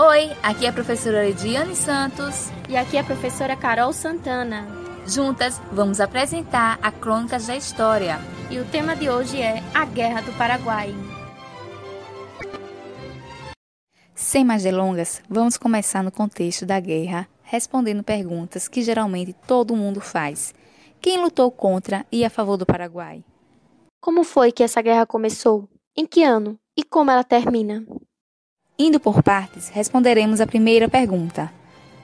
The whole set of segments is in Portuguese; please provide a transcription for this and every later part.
Oi, aqui é a professora Lidiane Santos. E aqui é a professora Carol Santana. Juntas, vamos apresentar a Crônicas da História. E o tema de hoje é a Guerra do Paraguai. Sem mais delongas, vamos começar no contexto da guerra, respondendo perguntas que geralmente todo mundo faz. Quem lutou contra e a favor do Paraguai? Como foi que essa guerra começou? Em que ano? E como ela termina? Indo por partes, responderemos a primeira pergunta.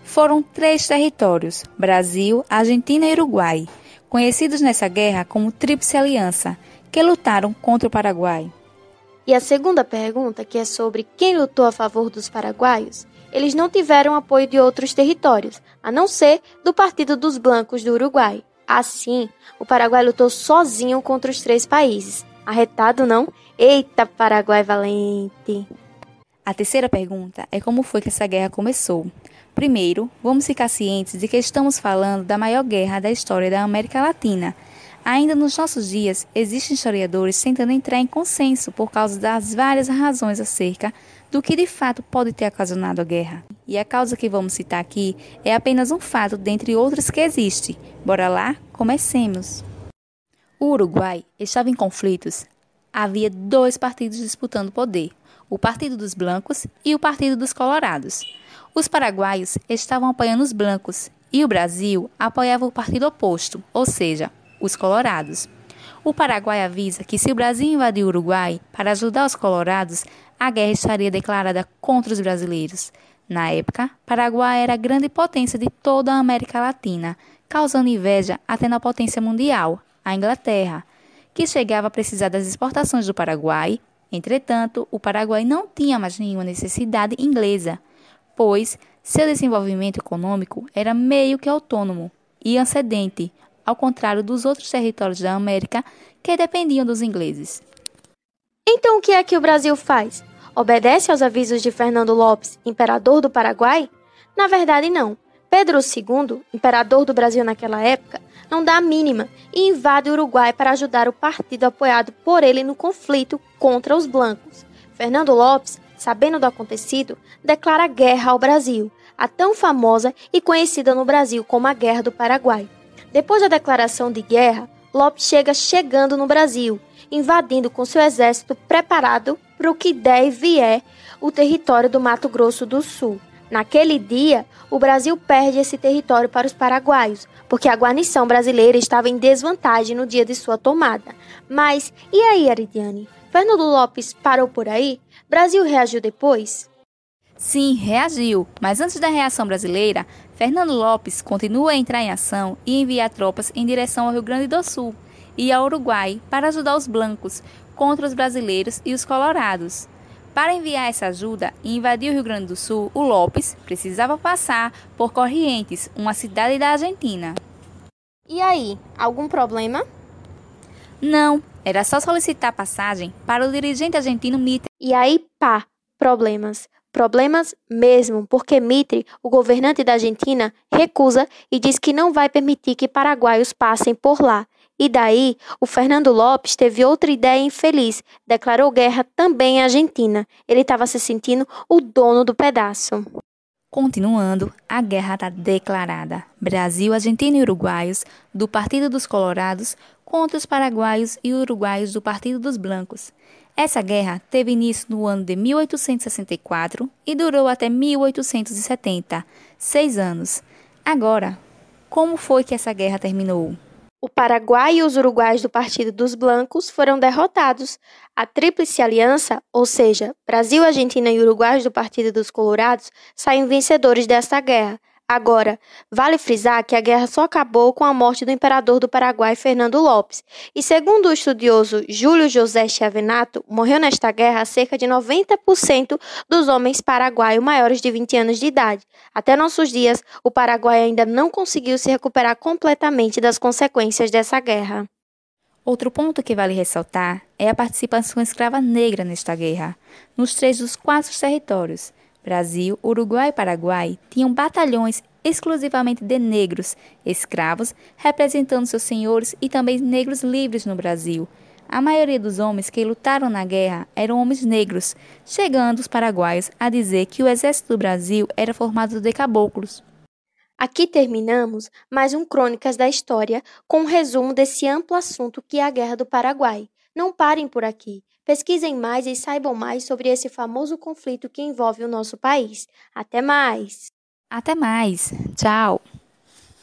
Foram três territórios, Brasil, Argentina e Uruguai, conhecidos nessa guerra como Tríplice Aliança, que lutaram contra o Paraguai. E a segunda pergunta, que é sobre quem lutou a favor dos paraguaios, eles não tiveram apoio de outros territórios, a não ser do Partido dos Blancos do Uruguai. Assim, o Paraguai lutou sozinho contra os três países. Arretado, não? Eita, Paraguai valente! A terceira pergunta é como foi que essa guerra começou. Primeiro, vamos ficar cientes de que estamos falando da maior guerra da história da América Latina. Ainda nos nossos dias, existem historiadores tentando entrar em consenso por causa das várias razões acerca do que de fato pode ter ocasionado a guerra. E a causa que vamos citar aqui é apenas um fato dentre outros que existe. Bora lá? Comecemos! O Uruguai estava em conflitos. Havia dois partidos disputando poder o Partido dos Blancos e o Partido dos Colorados. Os paraguaios estavam apoiando os blancos e o Brasil apoiava o partido oposto, ou seja, os colorados. O Paraguai avisa que se o Brasil invadir o Uruguai para ajudar os colorados, a guerra estaria declarada contra os brasileiros. Na época, Paraguai era a grande potência de toda a América Latina, causando inveja até na potência mundial, a Inglaterra, que chegava a precisar das exportações do Paraguai Entretanto, o Paraguai não tinha mais nenhuma necessidade inglesa, pois seu desenvolvimento econômico era meio que autônomo e ascendente, ao contrário dos outros territórios da América que dependiam dos ingleses. Então, o que é que o Brasil faz? Obedece aos avisos de Fernando Lopes, imperador do Paraguai? Na verdade, não. Pedro II, imperador do Brasil naquela época, não dá a mínima e invade o Uruguai para ajudar o partido apoiado por ele no conflito contra os blancos. Fernando Lopes, sabendo do acontecido, declara guerra ao Brasil, a tão famosa e conhecida no Brasil como a Guerra do Paraguai. Depois da declaração de guerra, Lopes chega chegando no Brasil, invadindo com seu exército preparado para o que der e vier o território do Mato Grosso do Sul. Naquele dia, o Brasil perde esse território para os paraguaios, porque a guarnição brasileira estava em desvantagem no dia de sua tomada. Mas, e aí, Aridiane? Fernando Lopes parou por aí? Brasil reagiu depois? Sim, reagiu, mas antes da reação brasileira, Fernando Lopes continua a entrar em ação e enviar tropas em direção ao Rio Grande do Sul e ao Uruguai para ajudar os blancos contra os brasileiros e os colorados. Para enviar essa ajuda e invadir o Rio Grande do Sul, o Lopes precisava passar por Corrientes, uma cidade da Argentina. E aí, algum problema? Não, era só solicitar passagem para o dirigente argentino Mitre. E aí, pá, problemas. Problemas mesmo, porque Mitre, o governante da Argentina, recusa e diz que não vai permitir que paraguaios passem por lá. E daí, o Fernando Lopes teve outra ideia infeliz, declarou guerra também à Argentina. Ele estava se sentindo o dono do pedaço. Continuando, a guerra está declarada. Brasil, Argentina e Uruguaios, do Partido dos Colorados, contra os paraguaios e uruguaios do Partido dos Blancos. Essa guerra teve início no ano de 1864 e durou até 1870, seis anos. Agora, como foi que essa guerra terminou? O Paraguai e os uruguaios do Partido dos Blancos foram derrotados. A Tríplice Aliança, ou seja, Brasil, Argentina e uruguaios do Partido dos Colorados, saem vencedores desta guerra. Agora, vale frisar que a guerra só acabou com a morte do imperador do Paraguai, Fernando Lopes. E segundo o estudioso Júlio José Chiavenato, morreu nesta guerra cerca de 90% dos homens paraguaios maiores de 20 anos de idade. Até nossos dias, o Paraguai ainda não conseguiu se recuperar completamente das consequências dessa guerra. Outro ponto que vale ressaltar é a participação escrava negra nesta guerra, nos três dos quatro territórios. Brasil, Uruguai e Paraguai tinham batalhões exclusivamente de negros, escravos, representando seus senhores e também negros livres no Brasil. A maioria dos homens que lutaram na guerra eram homens negros, chegando os paraguaios a dizer que o exército do Brasil era formado de caboclos. Aqui terminamos mais um Crônicas da História com um resumo desse amplo assunto que é a Guerra do Paraguai. Não parem por aqui. Pesquisem mais e saibam mais sobre esse famoso conflito que envolve o nosso país. Até mais! Até mais! Tchau!